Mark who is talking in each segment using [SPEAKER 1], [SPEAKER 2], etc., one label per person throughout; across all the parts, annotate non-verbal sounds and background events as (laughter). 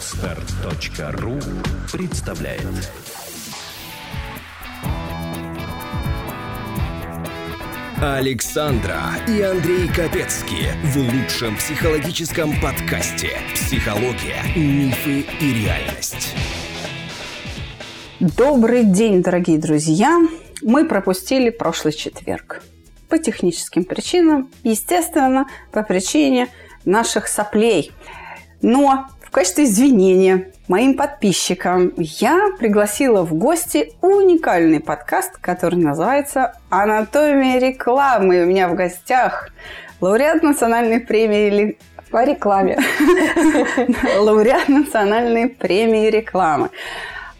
[SPEAKER 1] Отстар.ру представляет Александра и Андрей Капецки в лучшем психологическом подкасте «Психология, мифы и реальность».
[SPEAKER 2] Добрый день, дорогие друзья! Мы пропустили прошлый четверг. По техническим причинам, естественно, по причине наших соплей. Но в качестве извинения моим подписчикам я пригласила в гости уникальный подкаст, который называется «Анатомия рекламы». У меня в гостях лауреат национальной премии
[SPEAKER 3] по рекламе. (laughs)
[SPEAKER 2] Лауреат национальной премии рекламы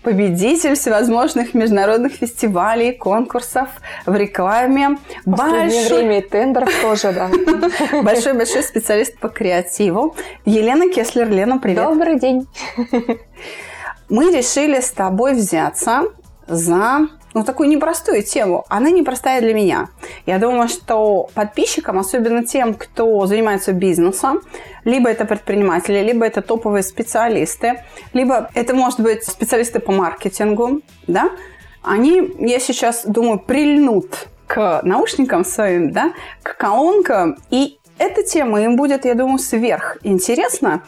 [SPEAKER 2] победитель всевозможных международных фестивалей, конкурсов в рекламе.
[SPEAKER 3] В последнее Большой... время и тендеров тоже, да. (laughs)
[SPEAKER 2] Большой-большой специалист по креативу. Елена Кеслер. Лена, привет.
[SPEAKER 3] Добрый день.
[SPEAKER 2] Мы решили с тобой взяться за ну, такую непростую тему. Она непростая для меня. Я думаю, что подписчикам, особенно тем, кто занимается бизнесом, либо это предприниматели, либо это топовые специалисты, либо это, может быть, специалисты по маркетингу, да, они, я сейчас думаю, прильнут к наушникам своим, да, к колонкам, и эта тема им будет, я думаю, сверх интересна,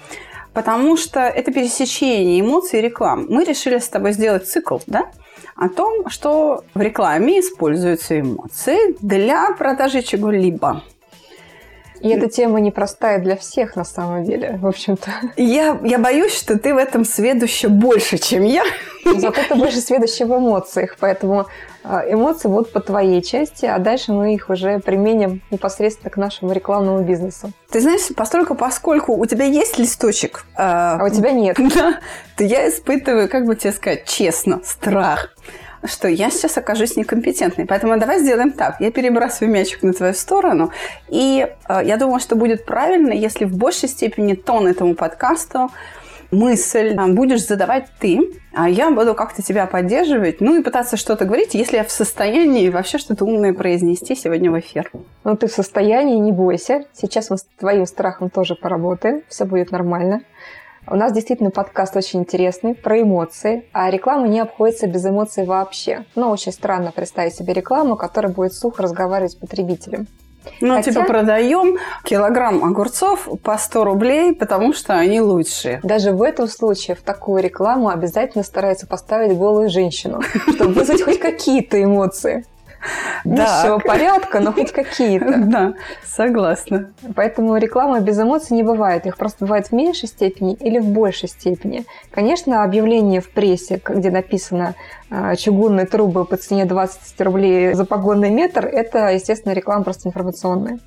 [SPEAKER 2] потому что это пересечение эмоций и реклам. Мы решили с тобой сделать цикл, да, о том, что в рекламе используются эмоции для продажи чего-либо.
[SPEAKER 3] И эта тема непростая для всех на самом деле, в общем-то.
[SPEAKER 2] Я, я боюсь, что ты в этом сведуща больше, чем я.
[SPEAKER 3] Зато ты больше сведуща в эмоциях, поэтому а, эмоции будут по твоей части, а дальше мы их уже применим непосредственно к нашему рекламному бизнесу.
[SPEAKER 2] Ты знаешь, постольку, поскольку у тебя есть листочек,
[SPEAKER 3] а, а у тебя нет, (laughs)
[SPEAKER 2] да, то я испытываю, как бы тебе сказать, честно, страх что я сейчас окажусь некомпетентной. Поэтому давай сделаем так. Я перебрасываю мячик на твою сторону. И э, я думаю, что будет правильно, если в большей степени тон этому подкасту мысль э, будешь задавать ты, а я буду как-то тебя поддерживать, ну и пытаться что-то говорить, если я в состоянии вообще что-то умное произнести сегодня в эфир.
[SPEAKER 3] Ну ты в состоянии, не бойся. Сейчас мы с твоим страхом тоже поработаем, все будет нормально. У нас действительно подкаст очень интересный, про эмоции, а реклама не обходится без эмоций вообще. Но очень странно представить себе рекламу, которая будет сухо разговаривать с потребителем.
[SPEAKER 2] Ну, Хотя... типа продаем килограмм огурцов по 100 рублей, потому что они лучшие.
[SPEAKER 3] Даже в этом случае в такую рекламу обязательно стараются поставить голую женщину, (laughs) чтобы вызвать хоть какие-то эмоции. Низшего порядка, но хоть какие-то. (laughs)
[SPEAKER 2] Да, согласна.
[SPEAKER 3] Поэтому реклама без эмоций не бывает. Их просто бывает в меньшей степени или в большей степени. Конечно, объявление в прессе, где написано а, чугунные трубы по цене 20 рублей за погонный метр, это, естественно, реклама просто информационная.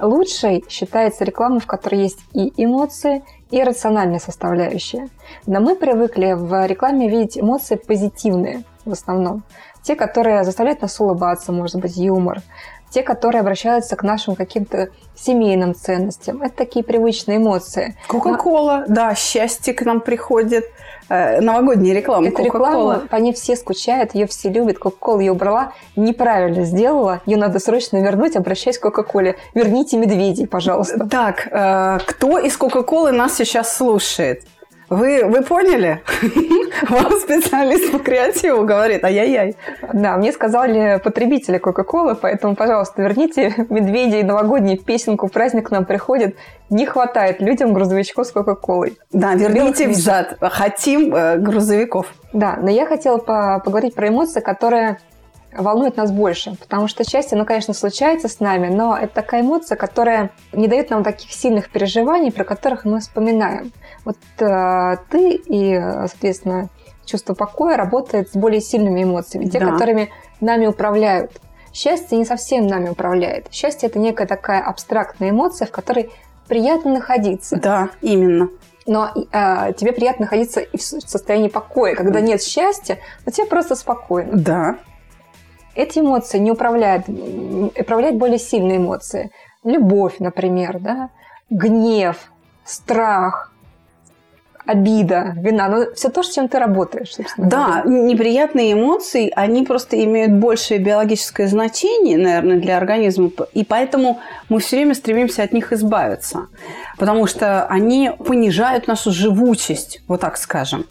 [SPEAKER 3] Лучшей считается реклама, в которой есть и эмоции, и рациональная составляющая. Но мы привыкли в рекламе видеть эмоции позитивные в основном. Те, которые заставляют нас улыбаться, может быть, юмор. Те, которые обращаются к нашим каким-то семейным ценностям. Это такие привычные эмоции.
[SPEAKER 2] Кока-кола, Но... да, счастье к нам приходит. Э, новогодняя реклама
[SPEAKER 3] Эта реклама, по ней все скучают, ее все любят. Кока-кола ее убрала, неправильно сделала. Ее надо срочно вернуть, обращаясь к Кока-коле. Верните медведей, пожалуйста.
[SPEAKER 2] Так, э, кто из Кока-колы нас сейчас слушает? Вы, вы поняли? (laughs) Вам специалист по креативу говорит, ай-яй-яй.
[SPEAKER 3] Да, мне сказали потребители Кока-Колы, поэтому, пожалуйста, верните медведей новогоднюю песенку, праздник к нам приходит. Не хватает людям грузовичков с Кока-Колой.
[SPEAKER 2] Да, верните взад. Хотим э, грузовиков.
[SPEAKER 3] Да, но я хотела поговорить про эмоции, которые волнует нас больше, потому что счастье, ну, конечно, случается с нами, но это такая эмоция, которая не дает нам таких сильных переживаний, про которых мы вспоминаем. Вот э, ты и, соответственно, чувство покоя работает с более сильными эмоциями, те, да. которыми нами управляют. Счастье не совсем нами управляет. Счастье – это некая такая абстрактная эмоция, в которой приятно находиться.
[SPEAKER 2] Да, именно.
[SPEAKER 3] Но э, тебе приятно находиться и в состоянии покоя. Когда нет счастья, но тебе просто спокойно.
[SPEAKER 2] Да.
[SPEAKER 3] Эти эмоции не управляют, управляют более сильные эмоции. Любовь, например, да? гнев, страх, обида, вина, ну, все то, с чем ты работаешь, собственно.
[SPEAKER 2] Да, говоря. неприятные эмоции, они просто имеют большее биологическое значение, наверное, для организма, и поэтому мы все время стремимся от них избавиться, потому что они понижают нашу живучесть, вот так скажем.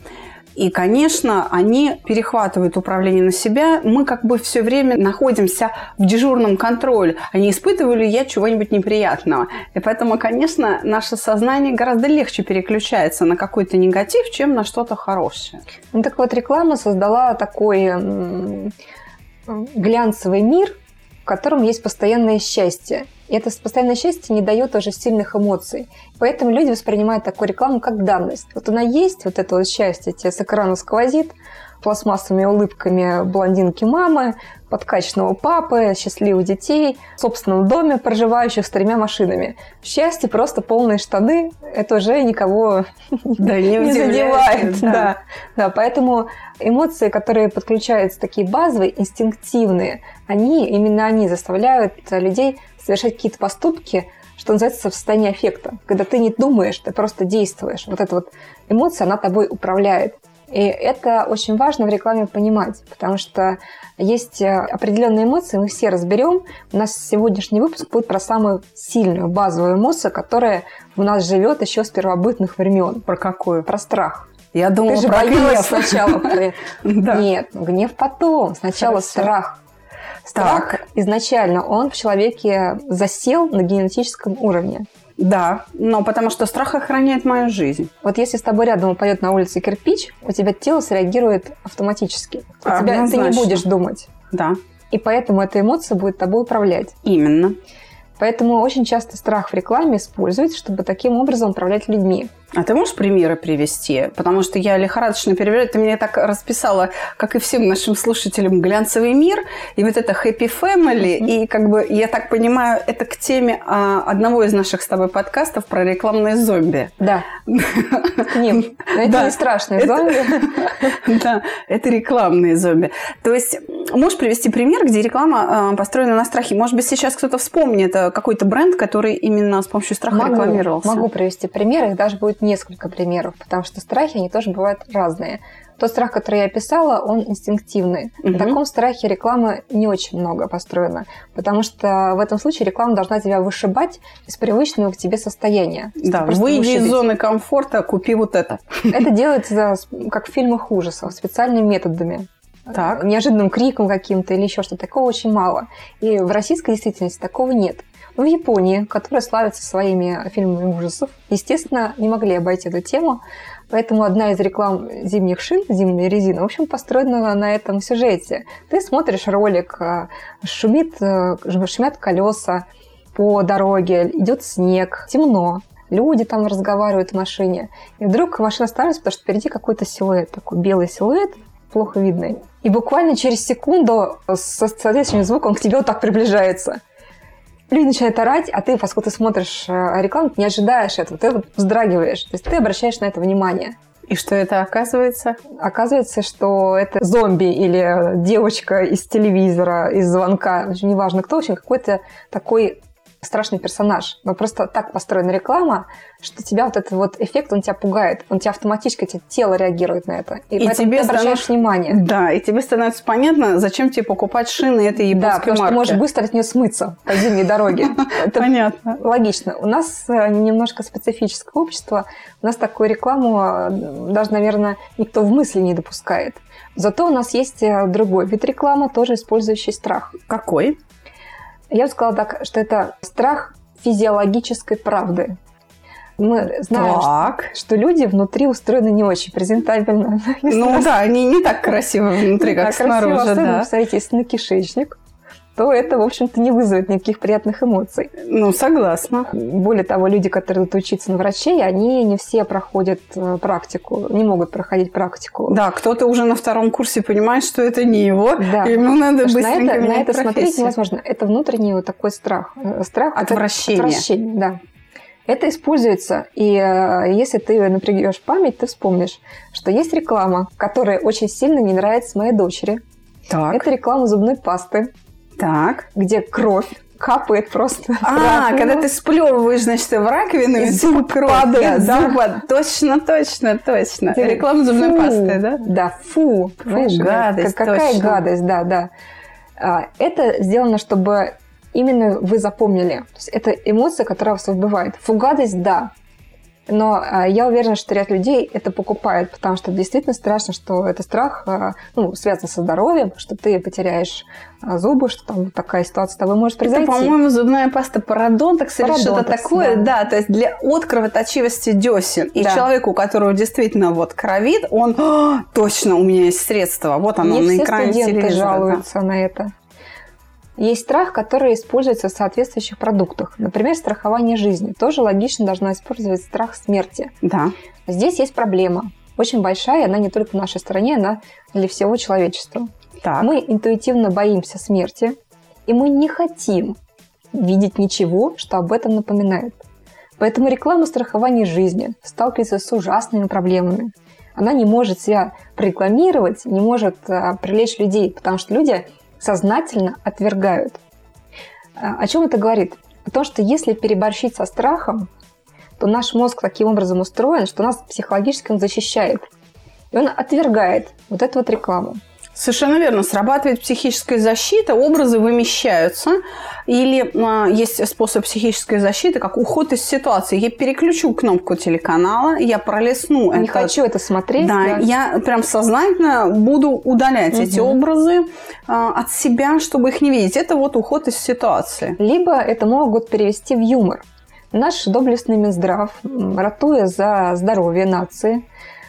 [SPEAKER 2] И, конечно, они перехватывают управление на себя. Мы как бы все время находимся в дежурном контроле. А не испытываю ли я чего-нибудь неприятного? И поэтому, конечно, наше сознание гораздо легче переключается на какой-то негатив, чем на что-то хорошее.
[SPEAKER 3] Ну так вот, реклама создала такой глянцевый мир, в котором есть постоянное счастье. И это постоянное счастье не дает уже сильных эмоций. Поэтому люди воспринимают такую рекламу как данность. Вот она есть, вот это вот счастье тебе с экрана сквозит, пластмассовыми улыбками блондинки мамы, подкачанного папы, счастливых детей, в собственном доме, проживающих с тремя машинами. Счастье просто полные штаны, это уже никого
[SPEAKER 2] да, не, (laughs) не задевает.
[SPEAKER 3] Да. Да. да, поэтому эмоции, которые подключаются, такие базовые, инстинктивные, они, именно они заставляют людей совершать какие-то поступки, что называется, в состоянии аффекта. Когда ты не думаешь, ты просто действуешь. Вот эта вот эмоция, она тобой управляет. И это очень важно в рекламе понимать, потому что есть э, определенные эмоции, мы все разберем. У нас сегодняшний выпуск будет про самую сильную базовую эмоцию, которая в нас живет еще с первобытных времен.
[SPEAKER 2] Про какую?
[SPEAKER 3] Про страх.
[SPEAKER 2] Я думала,
[SPEAKER 3] Ты же
[SPEAKER 2] про
[SPEAKER 3] гнев сначала. (laughs) Нет, гнев потом. Сначала страх. Страх изначально, он в человеке засел на генетическом уровне.
[SPEAKER 2] Да, но потому что страх охраняет мою жизнь.
[SPEAKER 3] Вот если с тобой рядом упадет на улице кирпич, у тебя тело среагирует автоматически. У тебя, ты не будешь думать.
[SPEAKER 2] Да.
[SPEAKER 3] И поэтому эта эмоция будет тобой управлять.
[SPEAKER 2] Именно.
[SPEAKER 3] Поэтому очень часто страх в рекламе используется, чтобы таким образом управлять людьми.
[SPEAKER 2] А ты можешь примеры привести? Потому что я лихорадочно перебираю. Ты мне так расписала, как и всем нашим слушателям, глянцевый мир и вот это happy family. Mm-hmm. И как бы, я так понимаю, это к теме а, одного из наших с тобой подкастов про рекламные зомби.
[SPEAKER 3] Да. (laughs) К ним. это не страшные зомби. (laughs)
[SPEAKER 2] Да, это рекламные зомби. То есть, можешь привести пример, где реклама а, построена на страхе? Может быть, сейчас кто-то вспомнит э, какой-то бренд, который именно с помощью страха рекламировался?
[SPEAKER 3] Могу привести пример. Их даже будет несколько примеров, потому что страхи, они тоже бывают разные. Тот страх, который я описала, он инстинктивный. Угу. На таком страхе рекламы не очень много построено, потому что в этом случае реклама должна тебя вышибать из привычного к тебе состояния.
[SPEAKER 2] Да, выйди из зоны комфорта, купи вот это.
[SPEAKER 3] Это делается как в фильмах ужасов, специальными методами.
[SPEAKER 2] Так.
[SPEAKER 3] Неожиданным криком каким-то или еще что-то. Такого очень мало. И в российской действительности такого нет. В Японии, которая славится своими фильмами ужасов, естественно, не могли обойти эту тему. Поэтому одна из реклам зимних шин, зимняя резина, в общем, построена на этом сюжете. Ты смотришь ролик, э, шумит, э, шумят колеса по дороге, идет снег, темно, люди там разговаривают в машине. И вдруг машина становится, потому что впереди какой-то силуэт, такой белый силуэт, плохо видный. И буквально через секунду со соответствующим звуком к тебе вот так приближается – люди начинают орать, а ты, поскольку ты смотришь э, рекламу, не ожидаешь этого, ты вздрагиваешь. То есть ты обращаешь на это внимание.
[SPEAKER 2] И что это оказывается?
[SPEAKER 3] Оказывается, что это зомби или девочка из телевизора, из звонка, неважно кто, в общем, какой-то такой страшный персонаж. Но просто так построена реклама, что тебя вот этот вот эффект, он тебя пугает. Он тебя автоматически, тебе тело реагирует на это.
[SPEAKER 2] И, и тебе
[SPEAKER 3] ты обращаешь станов... внимание.
[SPEAKER 2] Да, и тебе становится понятно, зачем тебе покупать шины этой японской Да,
[SPEAKER 3] потому
[SPEAKER 2] марки.
[SPEAKER 3] что можешь быстро от нее смыться по зимней дороге. (laughs)
[SPEAKER 2] Понятно.
[SPEAKER 3] Логично. У нас э, немножко специфическое общество. У нас такую рекламу э, даже, наверное, никто в мысли не допускает. Зато у нас есть э, другой вид рекламы, тоже использующий страх.
[SPEAKER 2] Какой?
[SPEAKER 3] Я бы сказала так, что это страх физиологической правды. Мы знаем, так. что люди внутри устроены не очень презентабельно. (laughs)
[SPEAKER 2] Ну да, они не так красиво внутри, как снаружи. Да.
[SPEAKER 3] Представляете, если на кишечник, то это, в общем-то, не вызовет никаких приятных эмоций.
[SPEAKER 2] Ну, согласна.
[SPEAKER 3] Более того, люди, которые идут учиться на врачей, они не все проходят э, практику, не могут проходить практику.
[SPEAKER 2] Да, кто-то уже на втором курсе понимает, что это не его,
[SPEAKER 3] да.
[SPEAKER 2] ему надо быстренько
[SPEAKER 3] на это,
[SPEAKER 2] менять
[SPEAKER 3] на это
[SPEAKER 2] профессию.
[SPEAKER 3] смотреть невозможно. Это внутренний вот такой страх. Э, страх
[SPEAKER 2] отвращение.
[SPEAKER 3] Отвращение, да. Это используется, и э, если ты напрягешь память, ты вспомнишь, что есть реклама, которая очень сильно не нравится моей дочери.
[SPEAKER 2] Так.
[SPEAKER 3] Это реклама зубной пасты
[SPEAKER 2] так.
[SPEAKER 3] где кровь, капает просто.
[SPEAKER 2] А, когда ты сплевываешь, значит, в раковину, и
[SPEAKER 3] зуб падает,
[SPEAKER 2] да? Зуб, точно, точно, точно. Реклама зубной пасты, да?
[SPEAKER 3] Да, фу.
[SPEAKER 2] Фу, гадость,
[SPEAKER 3] Какая
[SPEAKER 2] точно.
[SPEAKER 3] гадость, да, да. А, Это сделано, чтобы именно вы запомнили. То есть это эмоция, которая вас убивает. Фу, гадость, да. Но а, я уверена, что ряд людей это покупает, потому что действительно страшно, что это страх а, ну, связан со здоровьем, что ты потеряешь а, зубы, что там такая ситуация с тобой может произойти.
[SPEAKER 2] Это, по-моему, зубная паста парадонтакс или что-то
[SPEAKER 3] Парадонтакс,
[SPEAKER 2] такое.
[SPEAKER 3] да.
[SPEAKER 2] Да. то есть для от кровоточивости десен. И
[SPEAKER 3] Да.
[SPEAKER 2] человеку, у которого действительно вот кровит, он «А, точно у меня есть средство. Вот оно
[SPEAKER 3] Не
[SPEAKER 2] на
[SPEAKER 3] все
[SPEAKER 2] экране
[SPEAKER 3] студенты
[SPEAKER 2] телевизора. да».
[SPEAKER 3] жалуются на это. Есть страх, который используется в соответствующих продуктах. Например, страхование жизни. Тоже логично должна использовать страх смерти.
[SPEAKER 2] Да.
[SPEAKER 3] Здесь есть проблема. Очень большая, она не только в нашей стране, она для всего человечества.
[SPEAKER 2] Так.
[SPEAKER 3] Мы интуитивно боимся смерти, и мы не хотим видеть ничего, что об этом напоминает. Поэтому реклама страхования жизни сталкивается с ужасными проблемами. Она не может себя прорекламировать, не может а, привлечь людей, потому что люди сознательно отвергают. А, О чем это говорит? О том, что если переборщить со страхом, то наш мозг таким образом устроен, что нас психологически он защищает. И он отвергает вот эту вот рекламу.
[SPEAKER 2] Совершенно верно. Срабатывает психическая защита, образы вымещаются. Или а, есть способ психической защиты, как уход из ситуации. Я переключу кнопку телеканала, я пролесну
[SPEAKER 3] Не
[SPEAKER 2] этот-
[SPEAKER 3] хочу это смотреть.
[SPEAKER 2] Да,
[SPEAKER 3] да.
[SPEAKER 2] я прям сознательно буду удалять эти
[SPEAKER 3] Мгм.
[SPEAKER 2] образы а, от себя, чтобы их не видеть. Это вот уход из ситуации.
[SPEAKER 3] Либо это могут перевести в юмор. Наш доблестный Минздрав, ратуя за здоровье нации,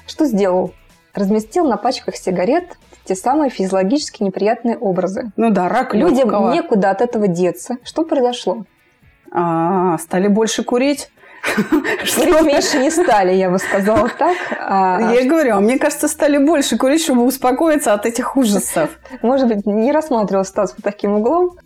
[SPEAKER 3] что сделал? Разместил на пачках сигарет те самые физиологически неприятные образы.
[SPEAKER 2] Ну да, рак
[SPEAKER 3] Людям
[SPEAKER 2] легкого.
[SPEAKER 3] некуда от этого деться. Что произошло?
[SPEAKER 2] А, стали больше курить.
[SPEAKER 3] Курить меньше не стали, я бы сказала так. А,
[SPEAKER 2] Я и говорю, а мне кажется, стали больше курить, чтобы успокоиться от этих ужасов.
[SPEAKER 3] Может быть, не рассматривал ситуацию под таким углом.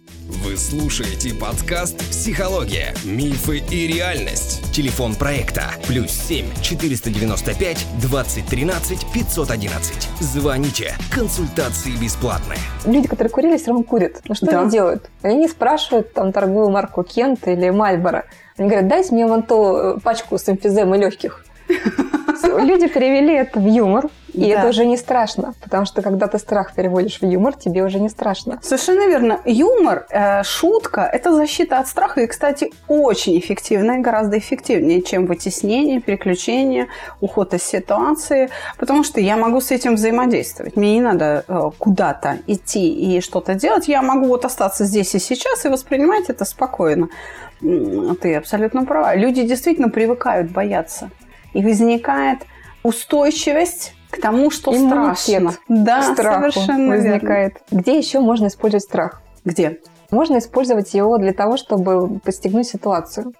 [SPEAKER 1] Вы слушаете подкаст «Психология. Мифы и реальность». Телефон проекта «Плюс 7 495 2013 511». Звоните. Консультации бесплатные.
[SPEAKER 3] Люди, которые курили, все равно курят. Ну что
[SPEAKER 2] Да.
[SPEAKER 3] они делают? Они не спрашивают там торговую марку Кент или Мальборо. Они говорят, дайте мне вон ту э, пачку с эмфиземой легких. (laughs) Люди перевели это в юмор, и
[SPEAKER 2] Да.
[SPEAKER 3] это уже не страшно, потому что когда ты страх переводишь в юмор, тебе уже не страшно.
[SPEAKER 2] Совершенно верно. Юмор, э, шутка – это защита от страха. И, кстати, очень эффективная, гораздо эффективнее, чем вытеснение, переключение, уход из ситуации. Потому что я могу с этим взаимодействовать. Мне не надо э, куда-то идти и что-то делать. Я могу вот остаться здесь и сейчас и воспринимать это спокойно. Ты абсолютно права. Люди действительно привыкают бояться. И возникает устойчивость к тому, что
[SPEAKER 3] Иммунитет
[SPEAKER 2] страшно. Да,
[SPEAKER 3] страху
[SPEAKER 2] совершенно верно.
[SPEAKER 3] возникает. Где еще можно использовать страх?
[SPEAKER 2] Где?
[SPEAKER 3] Можно использовать его для того, чтобы постигнуть ситуацию.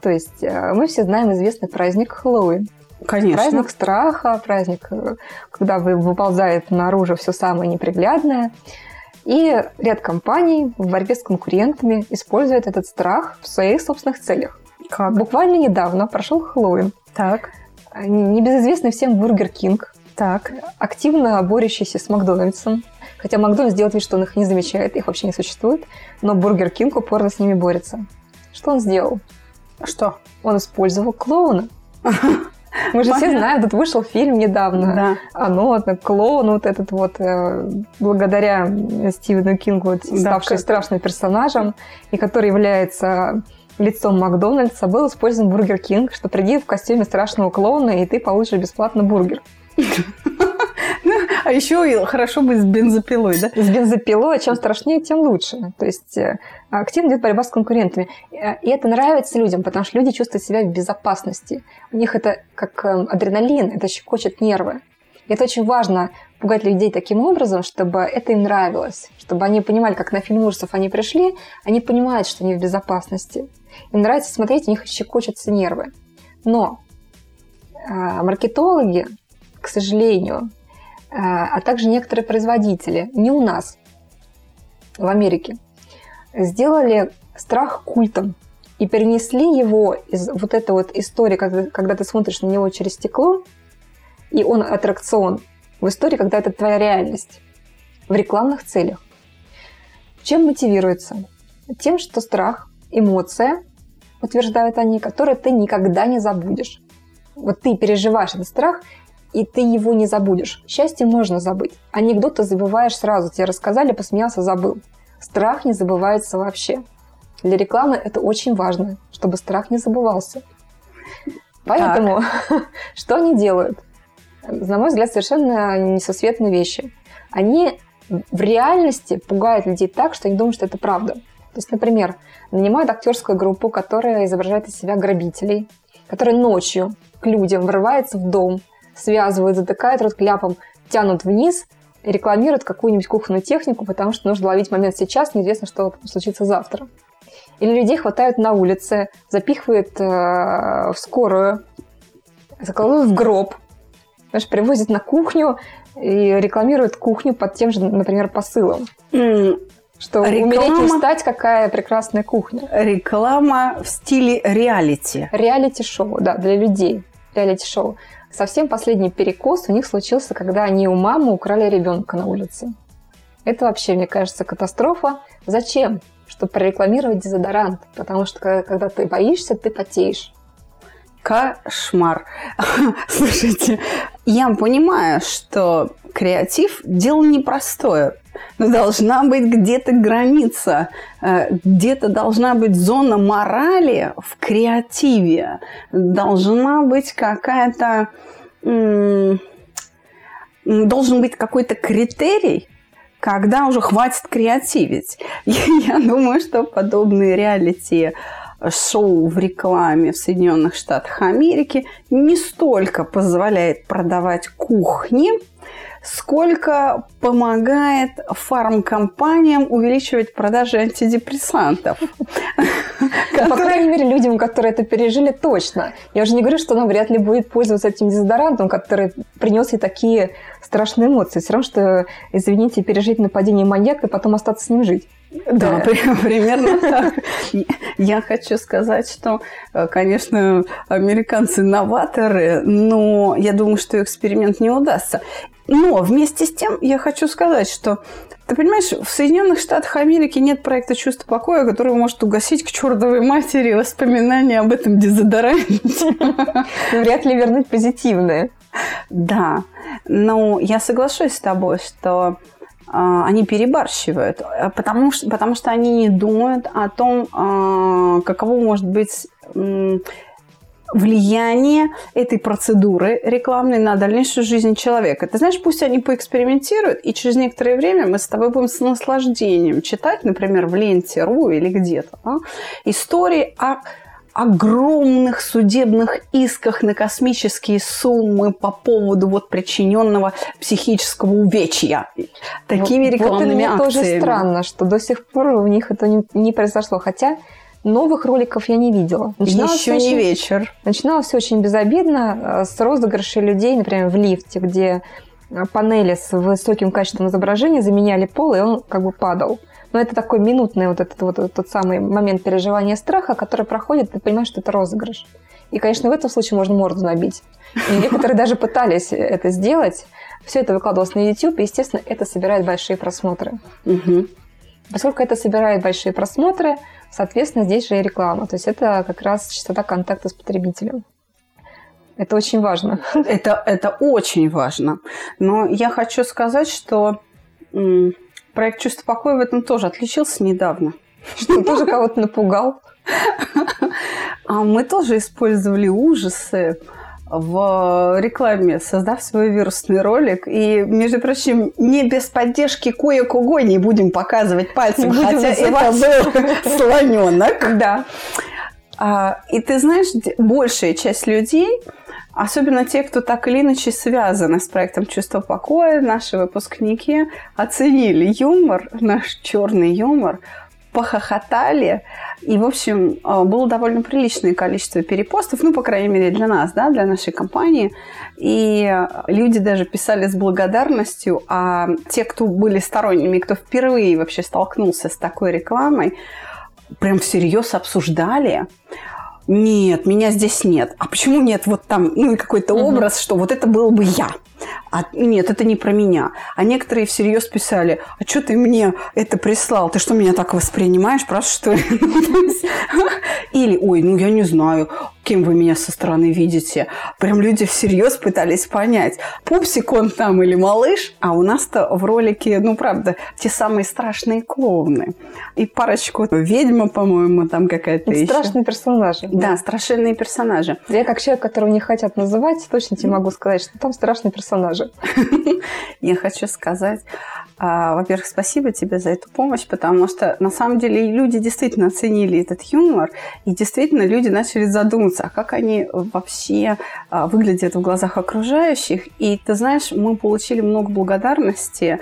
[SPEAKER 3] То есть э, мы все знаем известный праздник Хэллоуин.
[SPEAKER 2] Конечно.
[SPEAKER 3] Праздник страха, праздник, э, когда вы- выползает наружу все самое неприглядное. И ряд компаний в борьбе с конкурентами использует этот страх в своих собственных целях.
[SPEAKER 2] Как?
[SPEAKER 3] Буквально недавно прошел Хэллоуин.
[SPEAKER 2] Так,
[SPEAKER 3] Э, Небезызвестный всем Бургер Кинг,
[SPEAKER 2] так.
[SPEAKER 3] активно борющийся с Макдональдсом. Хотя Макдональдс делает вид, что он их не замечает, их вообще не существует. Но Бургер Кинг упорно с ними борется. Что он сделал?
[SPEAKER 2] Что?
[SPEAKER 3] Он использовал клоуна. (laughs) Мы же все знаем, тут вышел фильм недавно.
[SPEAKER 2] Да.
[SPEAKER 3] Оно, это клоун вот этот вот, э, благодаря Стивену Кингу,
[SPEAKER 2] Да,
[SPEAKER 3] ставший
[SPEAKER 2] как-
[SPEAKER 3] страшным персонажем, и который является лицом Макдональдса, был использован Бургер Кинг, что приди в костюме страшного клоуна, и ты получишь бесплатно бургер.
[SPEAKER 2] А еще хорошо быть с бензопилой, да?
[SPEAKER 3] С бензопилой, чем страшнее, тем лучше. То есть э, активно идет борьба с конкурентами. Э, И это нравится людям, потому что люди чувствуют себя в безопасности. У них это как э, адреналин, это щекочет нервы. И это очень важно пугать людей таким образом, чтобы это им нравилось, чтобы они понимали, как на фильм ужасов они пришли, они понимают, что они в безопасности. Им нравится смотреть, у них щекочутся нервы. Но маркетологи, к сожалению, э, а также некоторые производители, не у нас, в Америке, сделали страх культом и перенесли его из вот этой вот истории, когда, когда ты смотришь на него через стекло, и он аттракцион, в истории, когда это твоя реальность, в рекламных целях. Чем мотивируется? Тем, что страх, эмоция, утверждают они, которые ты никогда не забудешь. Вот ты переживаешь этот страх, и ты его не забудешь. Счастье можно забыть. Анекдоты забываешь сразу. Тебе рассказали, посмеялся, забыл. Страх не забывается вообще. Для рекламы это очень важно, чтобы страх не забывался. Поэтому (laughs) что они делают? На мой взгляд, совершенно несосветные вещи. Они в реальности пугают людей так, что они думают, что это правда. То есть, например, нанимают актерскую группу, которая изображает из себя грабителей, которая ночью к людям врывается в дом, связывают, затыкают рот кляпом, тянут вниз, рекламируют какую-нибудь кухонную технику, потому что нужно ловить момент сейчас, неизвестно, что случится завтра. Или людей хватают на улице, запихивают э, в скорую, закладывают в гроб, знаешь, привозят на кухню и рекламируют кухню под тем же, например, посылом. Mm. Что Реклама... умереть не стать, какая прекрасная кухня.
[SPEAKER 2] Реклама в стиле реалити.
[SPEAKER 3] Реалити-шоу, да, для людей. Реалити-шоу. Совсем последний перекос у них случился, когда они у мамы украли ребенка на улице. Это вообще, мне кажется, катастрофа. Зачем? Чтобы прорекламировать дезодорант. Потому что когда ты боишься, ты потеешь.
[SPEAKER 2] Кошмар. (laughs) Слушайте, я понимаю, что креатив – дело непростое. Но должна быть где-то граница, э, где-то должна быть зона морали в креативе, должна быть какая-то должен быть какой-то критерий, когда уже хватит креативить. (laughs) Я, думаю, что подобные реалити шоу в рекламе в Соединенных Штатах Америки не столько позволяет продавать кухни, сколько помогает фармкомпаниям увеличивать продажи антидепрессантов.
[SPEAKER 3] По крайней мере, людям, которые это пережили, точно. Я уже не говорю, что она вряд ли будет пользоваться этим дезодорантом, который принес ей такие страшные эмоции. Все равно, что, извините, пережить нападение маньяка и потом остаться с ним жить.
[SPEAKER 2] Да, примерно так. Я хочу сказать, что, э, конечно, американцы новаторы, но я думаю, что эксперимент не удастся. Но вместе с тем я хочу сказать, что ты понимаешь, в Соединенных Штатах Америки нет проекта «Чувство покоя», который может угасить к чертовой матери воспоминания об этом дезодоранте. (laughs)
[SPEAKER 3] Вряд ли вернуть позитивное.
[SPEAKER 2] Да, но я соглашусь с тобой, что а, они перебарщивают, потому что, потому что они не думают о том, а, каково может быть влияние этой процедуры рекламной на дальнейшую жизнь человека. Ты знаешь, пусть они поэкспериментируют, и через некоторое время мы с тобой будем с наслаждением читать, например, в ленте.ру или где-то, да, истории о огромных судебных исках на космические суммы по поводу вот причиненного психического увечья. Такими вот, рекламными вот
[SPEAKER 3] акциями. тоже странно, что до сих пор у них это не, не произошло. Хотя Новых роликов я не видела.
[SPEAKER 2] Начиналось Еще не очень, вечер.
[SPEAKER 3] Начиналось все очень безобидно, э, с розыгрышей людей, например, в лифте, где э, панели с высоким качеством изображения заменяли пол, и он как бы падал. Но это такой минутный вот этот вот, тот самый момент переживания страха, который проходит, ты понимаешь, что это розыгрыш. И, конечно, в этом случае можно морду набить. И некоторые даже пытались это сделать. Все это выкладывалось на YouTube, и, естественно, это собирает большие просмотры. Угу. Поскольку это собирает большие просмотры, соответственно, здесь же и реклама. То есть это как раз частота контакта с потребителем. Это очень важно. (laughs)
[SPEAKER 2] Это, это очень важно. Но я хочу сказать, что проект «Чувство покоя» в этом тоже отличился недавно.
[SPEAKER 3] Что тоже кого-то напугал. (laughs)
[SPEAKER 2] А мы тоже использовали ужасы в рекламе, создав свой вирусный ролик. И, между прочим, не без поддержки кое-кого не будем показывать пальцем, будем хотя это был (laughs) слоненок.
[SPEAKER 3] Да.
[SPEAKER 2] А, и ты знаешь, большая часть людей, особенно те, кто так или иначе связаны с проектом «Чувство покоя», наши выпускники оценили юмор, наш черный юмор, похохотали. И, в общем, а, было довольно приличное количество перепостов, ну, по крайней мере, для нас, да, для нашей компании. И люди даже писали с благодарностью, а те, кто были сторонними, кто впервые вообще столкнулся с такой рекламой, прям всерьез обсуждали, нет, меня здесь нет. А почему нет вот там, ну, и какой-то угу. образ, что вот это был бы я. А нет, это не про меня. А некоторые всерьез писали, а что ты мне это прислал? Ты что, меня так воспринимаешь? Просто что ли? (laughs) (laughs) Или, ой, ну я не знаю, кем вы меня со стороны видите. Прям люди всерьез пытались понять, пупсик он там или малыш, а у нас-то в ролике, ну правда, те самые страшные клоуны. И парочку ведьма, по-моему, там какая-то еще.
[SPEAKER 3] Страшные персонажи.
[SPEAKER 2] Да, страшные персонажи.
[SPEAKER 3] Я как человек, которого не хотят называть, точно тебе могу сказать, что там страшные персонажи. (laughs)
[SPEAKER 2] Я хочу сказать, во-первых, спасибо тебе за эту помощь, потому что на самом деле люди действительно оценили этот юмор, и действительно люди начали задумываться, а как они вообще а, выглядят в глазах окружающих. И ты знаешь, мы получили много благодарности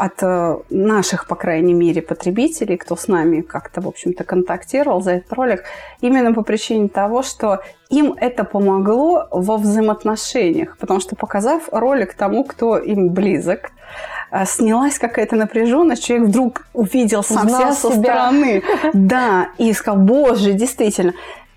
[SPEAKER 2] от э, наших, по крайней мере, потребителей, кто с нами как-то, в общем-то, контактировал за этот ролик, именно по причине того, что им это помогло во взаимоотношениях, потому что показав ролик тому, кто им близок, э, снялась какая-то напряженность, человек вдруг увидел сам себя со стороны. (laughs) Да, и сказал, боже, действительно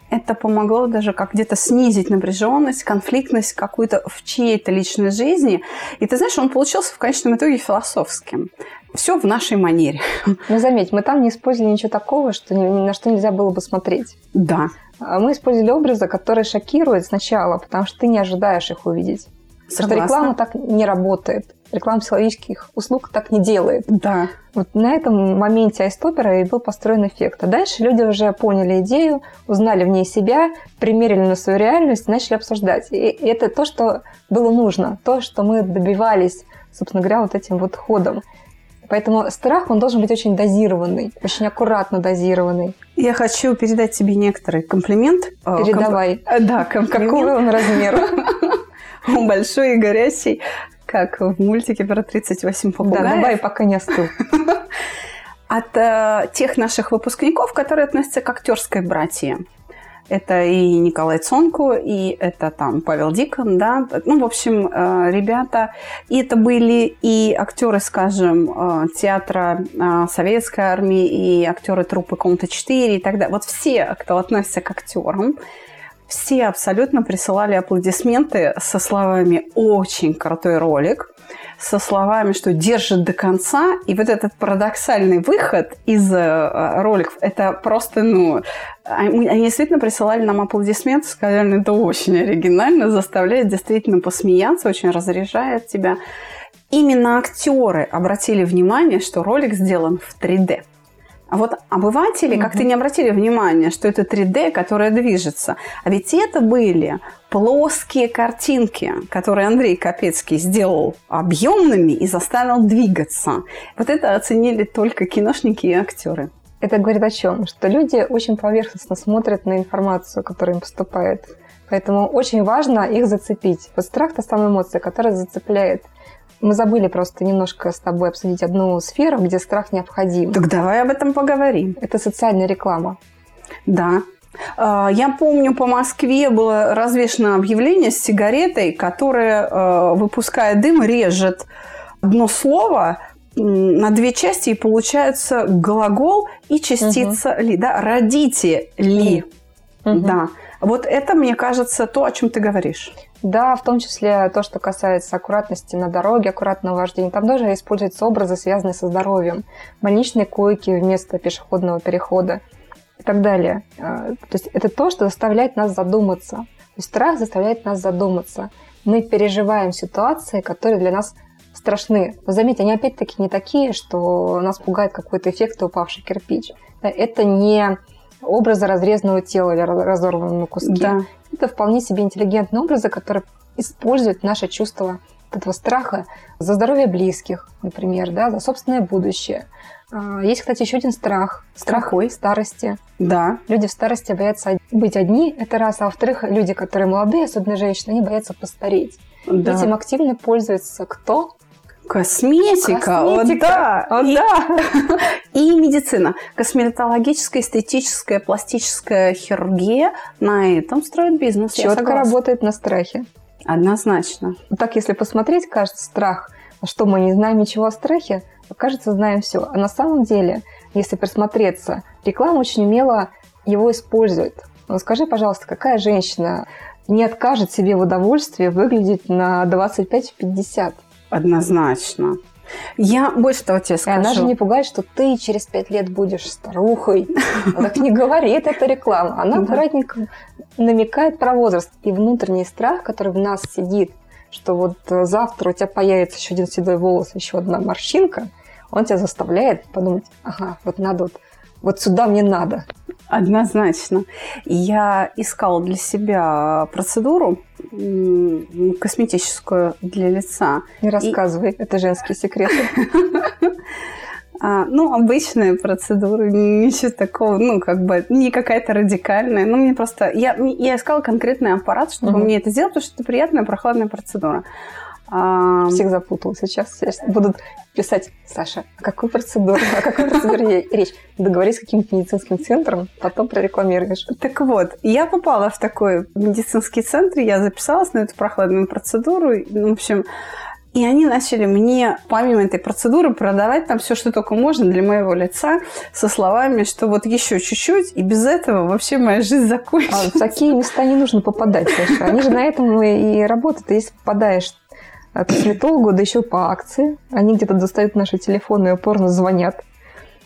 [SPEAKER 2] это помогло даже как где-то снизить напряженность, конфликтность какую-то в чьей-то личной жизни. И ты знаешь, он получился в конечном итоге философским. Все в нашей манере. (laughs)
[SPEAKER 3] Ну, заметь, мы там не использовали ничего такого, что ни на что нельзя было бы смотреть.
[SPEAKER 2] Да.
[SPEAKER 3] А мы использовали образы, которые шокируют сначала, потому что ты не ожидаешь их увидеть. Согласна. Потому что реклама так не работает реклама психологических услуг так не делает.
[SPEAKER 2] Да.
[SPEAKER 3] Вот на этом моменте айстопера и был построен эффект. А дальше люди уже поняли идею, узнали в ней себя, примерили на свою реальность, начали обсуждать. И это то, что было нужно, то, что мы добивались, собственно говоря, вот этим вот ходом. Поэтому страх, он должен быть очень дозированный, очень аккуратно дозированный.
[SPEAKER 2] Я хочу передать тебе некоторый комплимент.
[SPEAKER 3] Э, Передавай.
[SPEAKER 2] Комп... Да, комплимент.
[SPEAKER 3] Какого он размера? (laughs)
[SPEAKER 2] Большой и горячий как в мультике про 38 попугаев.
[SPEAKER 3] Да, Дубай пока не остыл. (laughs)
[SPEAKER 2] От э, тех наших выпускников, которые относятся к актерской братье. Это и Николай Цонку, и это там Павел Дикон, да. Ну, в общем, э, ребята. И это были и актеры, скажем, э, театра э, Советской армии, и актеры труппы Комната 4 и так далее. Вот все, кто относится к актерам, все абсолютно присылали аплодисменты со словами «очень крутой ролик», со словами, что держит до конца. И вот этот парадоксальный выход из э, роликов, это просто, ну, они, они действительно присылали нам аплодисменты, сказали, ну, это очень оригинально, заставляет действительно посмеяться, очень разряжает тебя. Именно актеры обратили внимание, что ролик сделан в 3D. А вот обыватели как-то не обратили внимания, что это 3D, которое движется. А ведь это были плоские картинки, которые Андрей Капецкий сделал объемными и заставил двигаться. Вот это оценили только киношники и актеры.
[SPEAKER 3] Это говорит о чем? Что люди очень поверхностно смотрят на информацию, которая им поступает. Поэтому очень важно их зацепить. Вот страх – та самая эмоция, которая зацепляет. Мы забыли просто немножко с тобой обсудить одну сферу, где страх необходим.
[SPEAKER 2] Так давай об этом поговорим.
[SPEAKER 3] Это социальная реклама.
[SPEAKER 2] Да. А, я помню, по Москве было развешено объявление с сигаретой, которая, а, выпуская дым, режет одно слово на две части, и получается глагол и частица угу. ли. Да? Родите ли. Угу. Да. Вот это, мне кажется, то, о чем ты говоришь.
[SPEAKER 3] Да, в том числе то, что касается аккуратности на дороге, аккуратного вождения. Там тоже используются образы, связанные со здоровьем. Больничные койки вместо пешеходного перехода и так далее. А, то есть это то, что заставляет нас задуматься. То есть страх заставляет нас задуматься. Мы переживаем ситуации, которые для нас страшны. Но заметьте, они опять-таки не такие, что нас пугает какой-то эффект упавший кирпич. Это не образы разрезанного тела или разорванного на куски. Да. Это вполне себе интеллигентные образы, которые используют наше чувство этого страха за здоровье близких, например, да, за собственное будущее. А, есть, кстати, еще один страх. Страх Какой? старости.
[SPEAKER 2] Да.
[SPEAKER 3] Люди в старости боятся быть одни, это раз. А во-вторых, люди, которые молодые, особенно женщины, они боятся постареть. Да. Этим активно пользуется кто?
[SPEAKER 2] Косметика,
[SPEAKER 3] Косметика.
[SPEAKER 2] О, да, о, и, да. (laughs) И медицина. Косметологическая, эстетическая, пластическая хирургия на этом строит бизнес.
[SPEAKER 3] Четко работает на страхе.
[SPEAKER 2] Однозначно.
[SPEAKER 3] Так, если посмотреть, кажется, страх, что мы не знаем ничего о страхе, кажется, знаем все. А на самом деле, если присмотреться, реклама очень умело его использует. Но скажи, пожалуйста, какая женщина не откажет себе в удовольствии выглядеть на 25-50?
[SPEAKER 2] Однозначно. Я больше того тебе скажу.
[SPEAKER 3] И она же не пугает, что ты через пять лет будешь старухой. (laughs) Она так не говорит, это реклама. Она аккуратненько намекает про возраст. И внутренний страх, который в нас сидит, что вот э, завтра у тебя появится еще один седой волос, еще одна морщинка, он тебя заставляет подумать, ага, вот надо вот, вот сюда мне надо.
[SPEAKER 2] Однозначно. Я искала для себя процедуру косметическую для лица.
[SPEAKER 3] Не рассказывай, И... это женские секреты. (laughs)
[SPEAKER 2] А, ну, обычная процедура, ничего такого, ну, как бы, не какая-то радикальная. Ну, мне просто... Я, я искала конкретный аппарат, чтобы угу. мне это сделать, потому что это приятная прохладная процедура.
[SPEAKER 3] А... Всех запутал сейчас. Будут писать, Саша, о какой процедуре, о какой процедуре речь? Договорись с каким-то медицинским центром, потом прорекламируешь.
[SPEAKER 2] Так вот, я попала в такой медицинский центр, я записалась на эту прохладную процедуру. Ну, в общем, и они начали мне, помимо этой процедуры, продавать там все, что только можно для моего лица, со словами, что вот еще чуть-чуть, и без этого вообще моя жизнь закончится.
[SPEAKER 3] А в такие места не нужно попадать, Саша. Они же на этом и работают. Если попадаешь косметологу, да еще по акции. Они где-то достают наши телефоны и упорно звонят.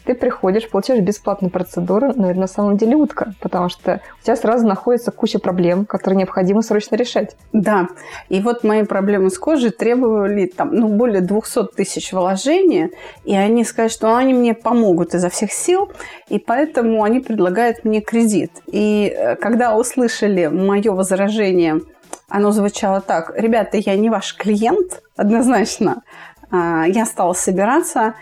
[SPEAKER 3] Ты приходишь, получаешь бесплатную процедуру, но это на самом деле утка, потому что у тебя сразу находится куча проблем, которые необходимо срочно решать.
[SPEAKER 2] Да, и вот мои проблемы с кожей требовали там, ну, более 200 тысяч вложения, и они сказали, что они мне помогут изо всех сил, и поэтому они предлагают мне кредит. И э, когда услышали мое возражение – оно звучало так. Ребята, я не ваш клиент, однозначно. А, я стала собираться.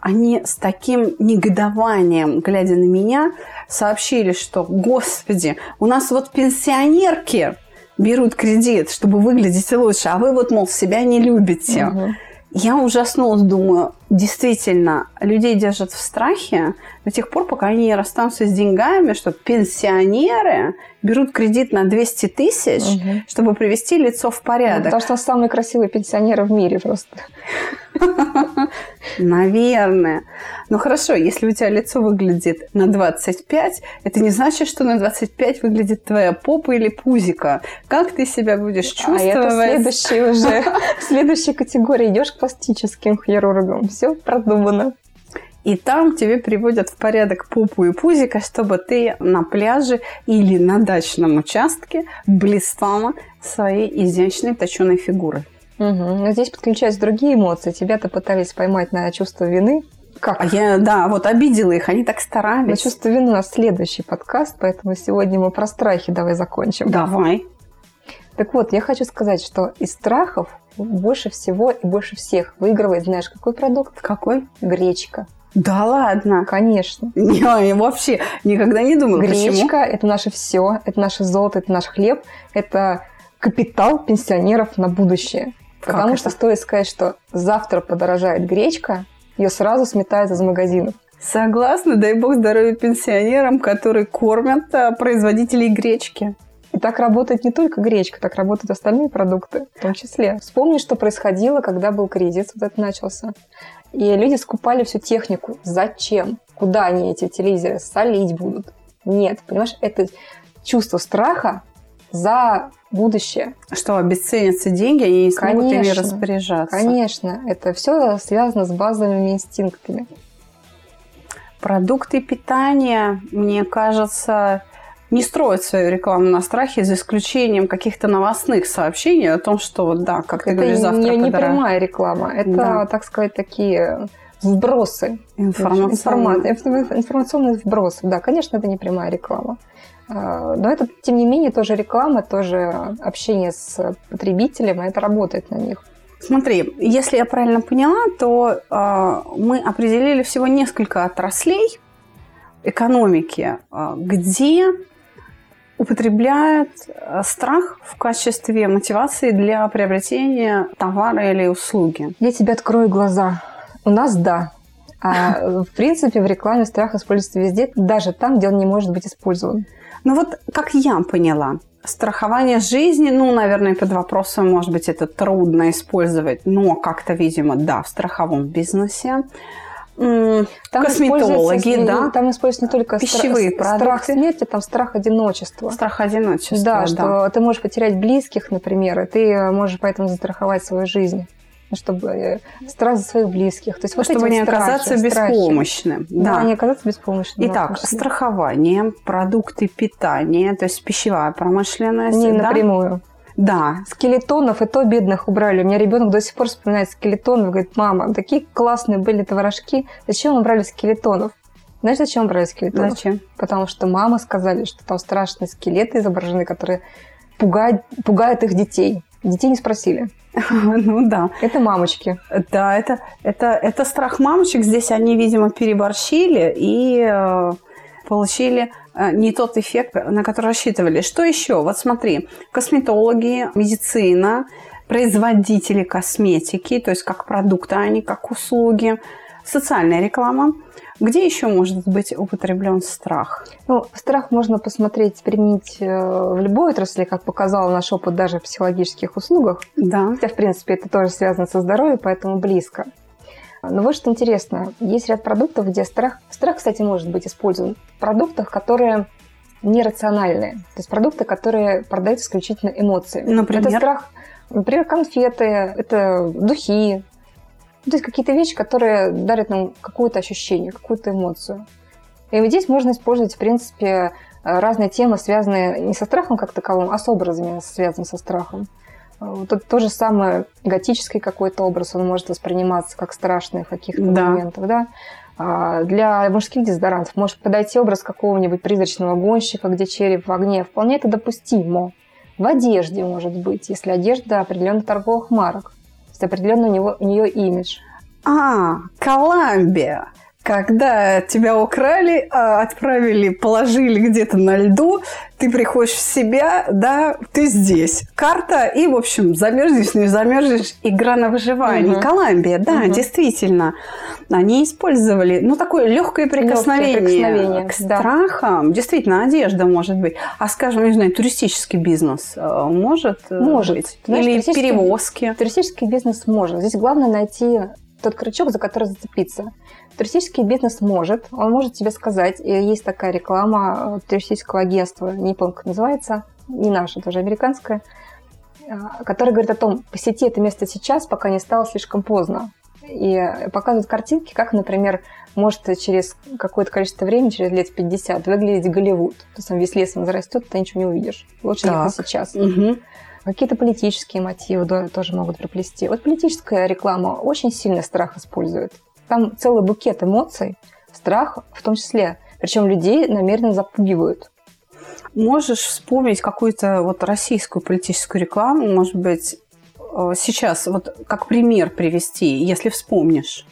[SPEAKER 2] Они с таким негодованием, глядя на меня, сообщили, что, господи, у нас вот пенсионерки берут кредит, чтобы выглядеть лучше, а вы вот, мол, себя не любите. Угу. Я ужаснулась, думаю, действительно, людей держат в страхе до тех пор, пока они не расстанутся с деньгами, что пенсионеры берут кредит на 200 тысяч, угу. чтобы привести лицо в порядок.
[SPEAKER 3] потому что самые красивые пенсионеры в мире просто. (laughs)
[SPEAKER 2] Наверное. Ну хорошо, если у тебя лицо выглядит на 25, это не значит, что на 25 выглядит твоя попа или пузика. Как ты себя будешь чувствовать? А это
[SPEAKER 3] следующая уже, (laughs) следующая категория. Идешь к пластическим хирургам. Все продумано.
[SPEAKER 2] И там тебе приводят в порядок попу и пузика, чтобы ты на пляже или на дачном участке блистала своей изящной точеной фигурой.
[SPEAKER 3] Угу. Но здесь подключаются другие эмоции. Тебя-то пытались поймать на чувство вины.
[SPEAKER 2] Как? А я, да, вот обидела их, они так старались. На
[SPEAKER 3] чувство вины у нас следующий подкаст, поэтому сегодня мы про страхи давай закончим.
[SPEAKER 2] Давай.
[SPEAKER 3] Так вот, я хочу сказать, что из страхов больше всего и больше всех выигрывает, знаешь, какой продукт?
[SPEAKER 2] Какой?
[SPEAKER 3] Гречка.
[SPEAKER 2] Да ладно?
[SPEAKER 3] Конечно.
[SPEAKER 2] Не, я вообще никогда не думала,
[SPEAKER 3] Гречка
[SPEAKER 2] почему.
[SPEAKER 3] – это наше все, это наше золото, это наш хлеб, это капитал пенсионеров на будущее. Как Потому это? что стоит сказать, что завтра подорожает гречка, ее сразу сметают из магазинов.
[SPEAKER 2] Согласна, дай бог здоровья пенсионерам, которые кормят а, производителей гречки.
[SPEAKER 3] И так работает не только гречка, так работают остальные продукты в том числе. Вспомни, что происходило, когда был кризис, вот это начался. И люди скупали всю технику. Зачем? Куда они эти телевизоры солить будут? Нет, понимаешь, это чувство страха за будущее.
[SPEAKER 2] Что обесценятся деньги, они не смогут конечно, ими распоряжаться.
[SPEAKER 3] Конечно, это все связано с базовыми инстинктами.
[SPEAKER 2] Продукты питания, мне кажется, не строят свою рекламу на страхе, за исключением каких-то новостных сообщений о том, что, да, как ты это говоришь, завтра
[SPEAKER 3] не, не прямая реклама, это, да. так сказать, такие вбросы.
[SPEAKER 2] Информационные.
[SPEAKER 3] Информационные вбросы. Да, конечно, это не прямая реклама. А, но это, тем не менее, тоже реклама, тоже общение с потребителем, и это работает на них.
[SPEAKER 2] Смотри, если я правильно поняла, то э, мы определили всего несколько отраслей экономики, э, где употребляют страх в качестве мотивации для приобретения товара или услуги.
[SPEAKER 3] Я тебе открою глаза. У нас да. А в принципе в рекламе страх используется везде, даже там, где он не может быть использован.
[SPEAKER 2] Ну вот, как я поняла, страхование жизни, ну, наверное, под вопросом, может быть, это трудно использовать, но как-то, видимо, да, в страховом бизнесе. Там косметологи, да?
[SPEAKER 3] Там используется не только
[SPEAKER 2] пищевые
[SPEAKER 3] страх, страх смерти, там страх одиночества.
[SPEAKER 2] Страх одиночества,
[SPEAKER 3] да, да. что ты можешь потерять близких, например, и ты можешь поэтому застраховать свою жизнь чтобы э, страх за своих близких. То есть
[SPEAKER 2] вот чтобы не страхи, оказаться беспомощным.
[SPEAKER 3] Да. да, не оказаться беспомощным.
[SPEAKER 2] Итак, страхование, продукты питания, то есть пищевая промышленность.
[SPEAKER 3] Не
[SPEAKER 2] да?
[SPEAKER 3] напрямую.
[SPEAKER 2] Да.
[SPEAKER 3] Скелетонов и то бедных убрали. У меня ребенок до сих пор вспоминает скелетонов. Говорит, мама, такие классные были творожки. Зачем мы брали скелетонов? Знаешь, зачем брали скелетонов?
[SPEAKER 2] Зачем?
[SPEAKER 3] Потому что мама сказали, что там страшные скелеты изображены, которые пугают, пугают их детей. Детей не спросили. (laughs)
[SPEAKER 2] Ну да.
[SPEAKER 3] Это мамочки.
[SPEAKER 2] Да, это, это, это страх мамочек. Здесь они, видимо, переборщили и э, получили не тот эффект, на который рассчитывали. Что еще? Вот смотри, косметологи, медицина, производители косметики, то есть как продукты, а не как услуги, социальная реклама – где еще может быть употреблен страх?
[SPEAKER 3] Ну, страх можно посмотреть, применить э, в любой отрасли, как показал наш опыт даже в психологических услугах.
[SPEAKER 2] Да.
[SPEAKER 3] Хотя, в принципе, это тоже связано со здоровьем, поэтому близко. Но вот что интересно, есть ряд продуктов, где страх... Страх, кстати, может быть использован в продуктах, которые нерациональные. То есть продукты, которые продают исключительно эмоции.
[SPEAKER 2] Например?
[SPEAKER 3] Это страх, например, конфеты, это духи, ну, то есть какие-то вещи, которые дарят нам какое-то ощущение, какую-то эмоцию. И вот здесь можно использовать, в принципе, разные темы, связанные не со страхом как таковым, а с образами, связанными со страхом. Вот это то же самое готический какой-то образ, он может восприниматься как страшный в каких-то да. моментах, да. А для мужских дезодорантов может подойти образ какого-нибудь призрачного гонщика, где череп в огне. Вполне это допустимо. В одежде может быть, если одежда определенных торговых марок есть определенно у, него, у нее имидж.
[SPEAKER 2] А, Коламбия когда тебя украли, а, отправили, положили где-то на льду, ты приходишь в себя, да, ты здесь. Карта, и, в общем, замерзнешь, не замерзнешь, игра на выживание. Угу. Колумбия, да, угу. действительно. Они использовали, ну, такое легкое прикосновение, прикосновение к да. страхам. Действительно, одежда может быть. А, скажем, не знаю, туристический бизнес э, может,
[SPEAKER 3] э, может. быть?
[SPEAKER 2] Знаешь, Или туристический, перевозки?
[SPEAKER 3] Туристический бизнес может. Здесь главное найти тот крючок, за который зацепиться. Туристический бизнес может, он может тебе сказать, и есть такая реклама э, туристического агентства, не помню, как называется, не наша, тоже американская, э, которая говорит о том, посети это место сейчас, пока не стало слишком поздно. И показывают картинки, как, например, может через какое-то количество времени, через лет 50, выглядеть Голливуд. То есть весь лес он зарастет, ты ничего не увидишь. Лучше так. ехать сейчас.
[SPEAKER 2] Угу.
[SPEAKER 3] Какие-то политические мотивы тоже могут приплести. Вот политическая реклама очень сильно страх использует. Там целый букет эмоций, страх в том числе. Причем людей намеренно запугивают.
[SPEAKER 2] Можешь вспомнить какую-то вот российскую политическую рекламу, может быть, э, сейчас вот как пример привести, если вспомнишь?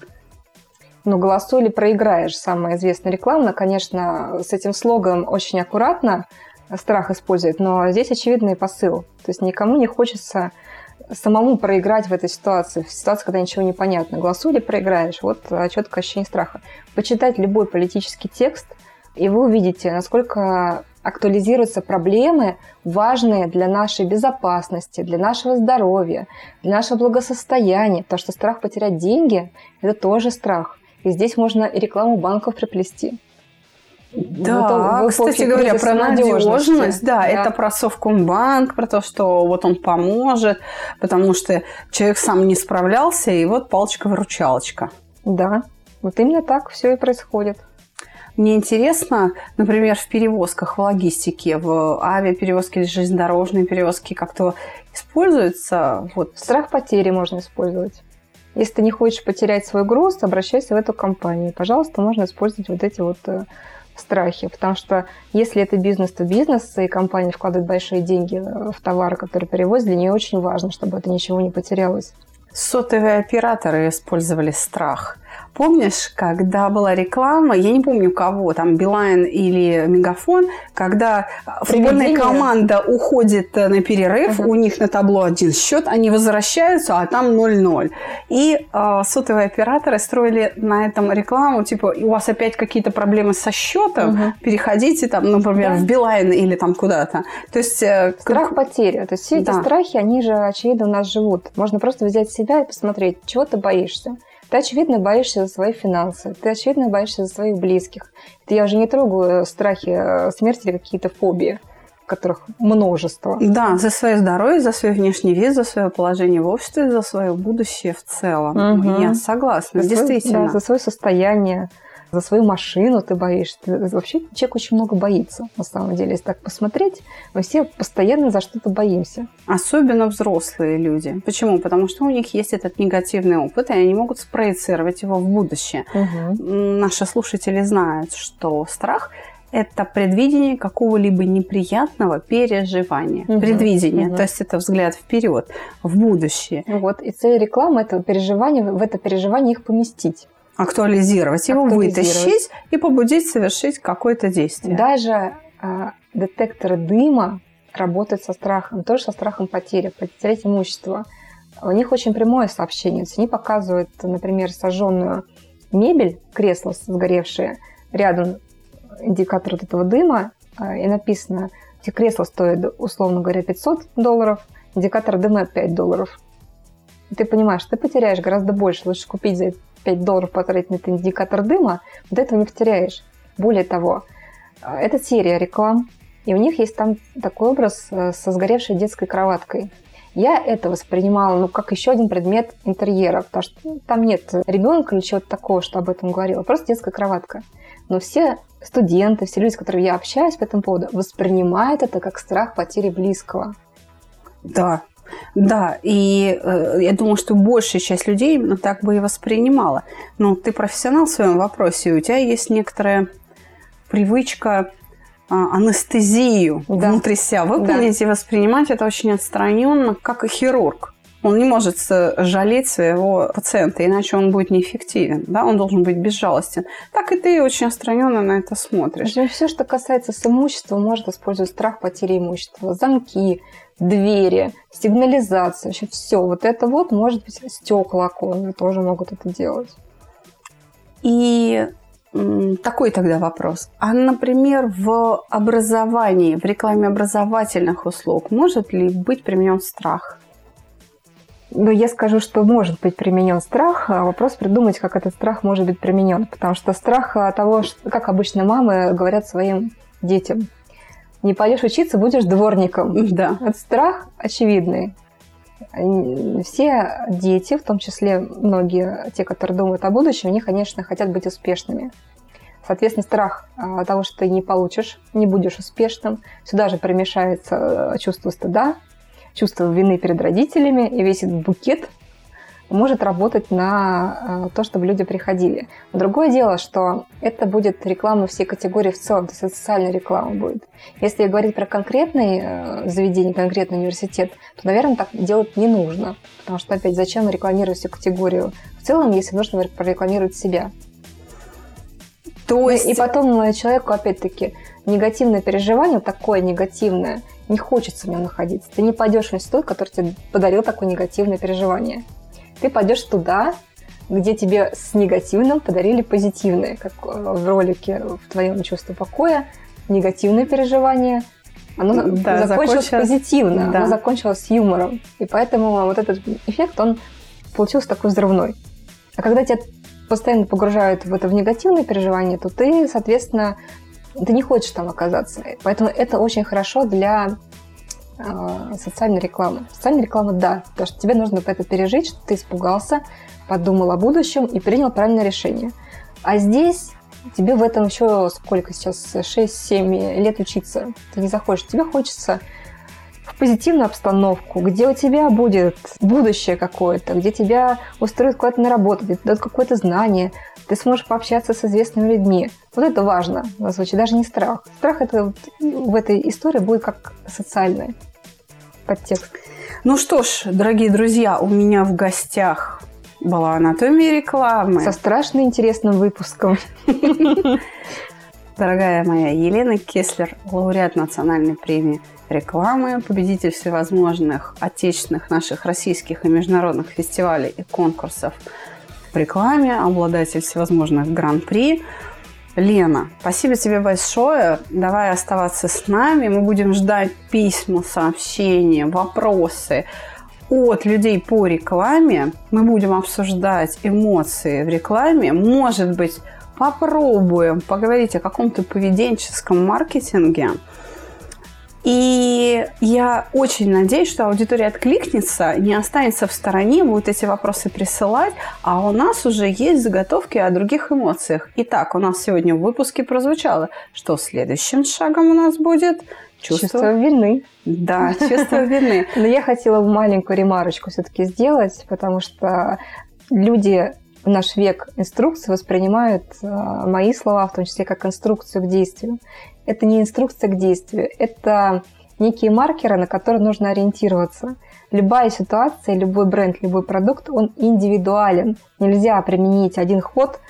[SPEAKER 3] Ну, голосуй или проиграешь, самая известная реклама. Конечно, с этим слоганом очень аккуратно страх использует, но здесь очевидный посыл. То есть никому не хочется самому проиграть в этой ситуации, в ситуации, когда ничего не понятно. Голосуй или проиграешь. Вот четкое ощущение страха. Почитать любой политический текст, и вы увидите, насколько актуализируются проблемы, важные для нашей безопасности, для нашего здоровья, для нашего благосостояния. Потому что страх потерять деньги – это тоже страх. И здесь можно и рекламу банков приплести.
[SPEAKER 2] Да, вот, кстати говоря, про надежность, да, да, это про Совкомбанк, про то, что вот он поможет, потому что человек сам не справлялся, и вот палочка-выручалочка.
[SPEAKER 3] Да, вот именно так все и происходит.
[SPEAKER 2] Мне интересно, например, в перевозках, в логистике, в авиаперевозке или железнодорожные перевозки как-то используется вот...
[SPEAKER 3] Страх потери можно использовать. Если ты не хочешь потерять свой груз, обращайся в эту компанию. Пожалуйста, можно использовать вот эти вот страхи, потому что если это бизнес, то бизнес, и компания вкладывает большие деньги э, в товары, которые перевозят, для нее очень важно, чтобы это ничего не потерялось.
[SPEAKER 2] Сотовые операторы использовали страх – Помнишь, когда была реклама, я не помню кого, там Билайн или Мегафон, когда футбольная команда уходит э, на перерыв, угу. у них на табло один счет, они возвращаются, а там 0-0. И э, сотовые операторы строили на этом рекламу, типа, у вас опять какие-то проблемы со счетом, угу. переходите там, например, да. в Билайн или там куда-то. То есть... Э,
[SPEAKER 3] Страх как... потери. То есть все да. эти страхи, они же, очевидно, у нас живут. Можно просто взять себя и посмотреть, чего ты боишься Ты, очевидно, боишься за свои финансы, ты, очевидно, боишься за своих близких. Это я уже не трогаю страхи э, смерти или какие-то фобии которых множество.
[SPEAKER 2] Да, за свое здоровье, за свой внешний вид, за свое положение в обществе, за свое будущее в целом. Угу. Я согласна,
[SPEAKER 3] за
[SPEAKER 2] действительно.
[SPEAKER 3] Свой, да, за свое состояние, за свою машину ты боишься. Ты, вообще человек очень много боится, на самом деле. Если так посмотреть, мы все постоянно за что-то боимся.
[SPEAKER 2] Особенно взрослые люди. Почему? Потому что у них есть этот негативный опыт, и они могут спроецировать его в будущее. Угу. Наши слушатели знают, что страх это предвидение какого-либо неприятного переживания. Угу, предвидение, угу. то есть это взгляд вперед, в будущее.
[SPEAKER 3] Вот, и цель рекламы это переживание, в это переживание их поместить.
[SPEAKER 2] Актуализировать, его вытащить и побудить совершить какое-то действие.
[SPEAKER 3] Даже э, детекторы дыма работают со страхом, тоже со страхом потери, потерять имущество. У них очень прямое сообщение. То есть они показывают, например, сожженную мебель, кресло сгоревшее, рядом индикатор вот этого дыма, а, и написано, эти кресла стоят, условно говоря, 500 долларов, индикатор дыма 5 долларов. И ты понимаешь, ты потеряешь гораздо больше. Лучше купить за 5 долларов, потратить на этот индикатор дыма, вот этого не потеряешь. Более того, а, это серия реклам, и у них есть там такой образ э, со сгоревшей детской кроваткой. Я это воспринимала, ну, как еще один предмет интерьера, потому что там нет ребенка или чего-то такого, что об этом говорила, просто детская кроватка. Но все студенты, все люди, с которыми я общаюсь по этому поводу, воспринимают это как страх потери близкого.
[SPEAKER 2] Да, да, и э, я думаю, что большая часть людей именно так бы и воспринимала. Но ты профессионал в своем вопросе, и у тебя есть некоторая привычка э, анестезию да. внутри себя выполнить да. и воспринимать это очень отстраненно, как и хирург. Он не может жалеть своего пациента, иначе он будет неэффективен. Да? Он должен быть безжалостен. Так и ты очень отстраненно на это смотришь.
[SPEAKER 3] Все, что касается с имуществом, может использовать страх потери имущества. Замки, двери, сигнализация, вообще все. Вот это вот, может быть, стекла оконные тоже могут это делать.
[SPEAKER 2] И такой тогда вопрос. А, например, в образовании, в рекламе образовательных услуг может ли быть применен страх?
[SPEAKER 3] Ну, я скажу, что может быть применен страх, а вопрос придумать, как этот страх может быть применен. Потому что страх того, что, как обычно мамы говорят своим детям, не пойдешь учиться, будешь дворником.
[SPEAKER 2] Да.
[SPEAKER 3] Это страх очевидный. Все дети, в том числе многие, те, которые думают о будущем, они, конечно, хотят быть успешными. Соответственно, страх а, того, что ты не получишь, не будешь успешным. Сюда же примешается э, чувство стыда, чувство вины перед родителями, и весь этот букет может работать на э, то, чтобы люди приходили. другое дело, что это будет реклама всей категории в целом, то есть это социальная реклама будет. Если говорить про конкретные э, заведения, конкретный университет, то, наверное, так делать не нужно. Потому что, опять, зачем рекламировать всю категорию в целом, если нужно прорекламировать себя? То есть... И потом человеку, опять-таки, негативное переживание, такое негативное, не хочется в нем находиться. Ты не пойдешь в институт, который тебе подарил такое негативное переживание. Ты пойдешь туда, где тебе с негативным подарили позитивное, как э, в ролике в твоем чувстве покоя, негативное переживание, оно да, закончилось, закончилось позитивно, да. оно закончилось с юмором. И поэтому вот этот эффект, он получился такой взрывной. А когда тебя постоянно погружают в это в негативное переживание, то ты, соответственно, ты не хочешь там оказаться. Поэтому это очень хорошо для э, социальной рекламы. Социальная реклама, да, потому что тебе нужно это пережить, что ты испугался, подумал о будущем и принял правильное решение. А здесь тебе в этом еще сколько сейчас, 6-7 лет учиться. Ты не захочешь. Тебе хочется в позитивную обстановку, где у тебя будет будущее какое-то, где тебя устроят куда-то на работу, где дадут какое-то знание, ты сможешь пообщаться с известными людьми. Вот это важно, на случай, даже не страх. Страх это в этой истории будет как социальный подтекст.
[SPEAKER 2] Ну что ж, дорогие друзья, у меня в гостях была анатомия рекламы.
[SPEAKER 3] Со страшно интересным выпуском.
[SPEAKER 2] Дорогая моя Елена Кеслер, лауреат национальной премии рекламы, победитель всевозможных отечественных наших российских и международных фестивалей и конкурсов рекламе, обладатель всевозможных гран-при. Лена, спасибо тебе большое. Давай оставаться с нами. Мы будем ждать письма, сообщения, вопросы. от людей по рекламе. Мы будем обсуждать эмоции в рекламе. Может быть, попробуем поговорить о каком-то поведенческом маркетинге. И я очень надеюсь, что аудитория откликнется, не останется в стороне, будет эти вопросы присылать, а у нас уже есть заготовки о других эмоциях. Итак, у нас сегодня в выпуске прозвучало, что следующим шагом у нас будет
[SPEAKER 3] чувство, чувство вины.
[SPEAKER 2] Да, чувство вины. (laughs)
[SPEAKER 3] Но я хотела маленькую ремарочку все-таки сделать, потому что люди в наш век инструкции воспринимают э, мои слова, в том числе как инструкцию к действию. Это не инструкция к действию, это некие маркеры, на которые нужно ориентироваться. Любая ситуация, любой бренд, любой продукт, он индивидуален. Нельзя применить один ход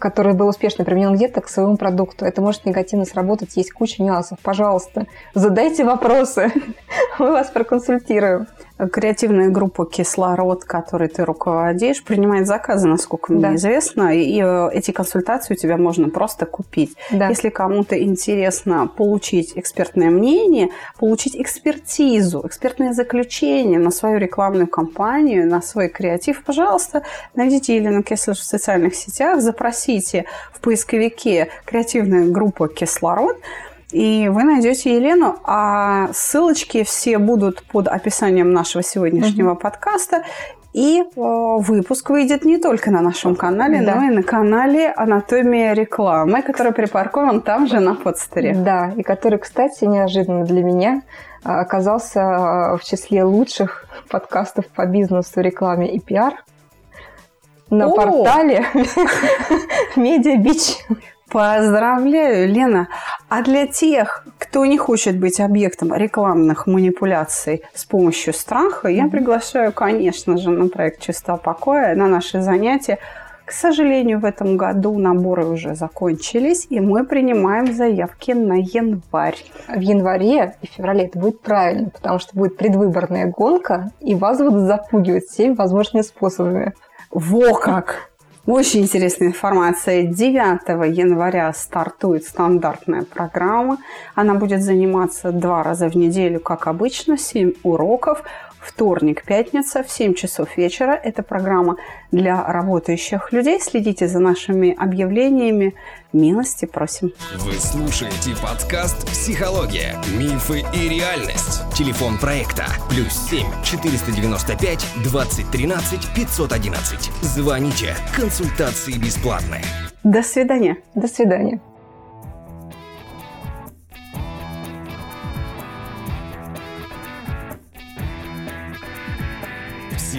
[SPEAKER 3] который был успешно применен где-то к своему продукту. Это может негативно сработать, есть куча нюансов. Пожалуйста, задайте вопросы, (laughs) мы вас проконсультируем.
[SPEAKER 2] Креативная группа «Кислород», которой ты руководишь, принимает заказы, насколько мне да. известно, и э, эти консультации у тебя можно просто купить. Да. Если кому-то интересно получить экспертное мнение, получить экспертизу, экспертное заключение на свою рекламную кампанию, на свой креатив, пожалуйста, найдите Елену Кеслер в социальных сетях, запросите в поисковике «Креативная группа «Кислород», и вы найдете Елену, а ссылочки все будут под описанием нашего сегодняшнего mm-hmm. подкаста. И э, выпуск выйдет не только на нашем канале, да. но и на канале Анатомия рекламы, который припаркован там же на подстере.
[SPEAKER 3] Да, и который, кстати, неожиданно для меня а, оказался а, в числе лучших подкастов по бизнесу, рекламе и пиар на О! портале (laughs) (laughs) Медиабич.
[SPEAKER 2] Поздравляю, Лена. А для тех, кто не хочет быть объектом рекламных манипуляций с помощью страха, я приглашаю, конечно же, на проект «Чувство покоя», на наши занятия. К сожалению, в этом году наборы уже закончились, и мы принимаем заявки на январь.
[SPEAKER 3] В январе и феврале это будет правильно, потому что будет предвыборная гонка, и вас будут запугивать всеми возможными способами.
[SPEAKER 2] Во как! Очень интересная информация. 9 января стартует стандартная программа. Она будет заниматься два раза в неделю, как обычно, 7 уроков. Вторник, пятница в 7 часов вечера. Это программа для работающих людей. Следите за нашими объявлениями. Милости просим.
[SPEAKER 1] Вы слушаете подкаст «Психология. Мифы и реальность». Телефон проекта плюс 7 495 2013 511. Звоните. Консультации бесплатные.
[SPEAKER 2] До свидания.
[SPEAKER 3] До свидания.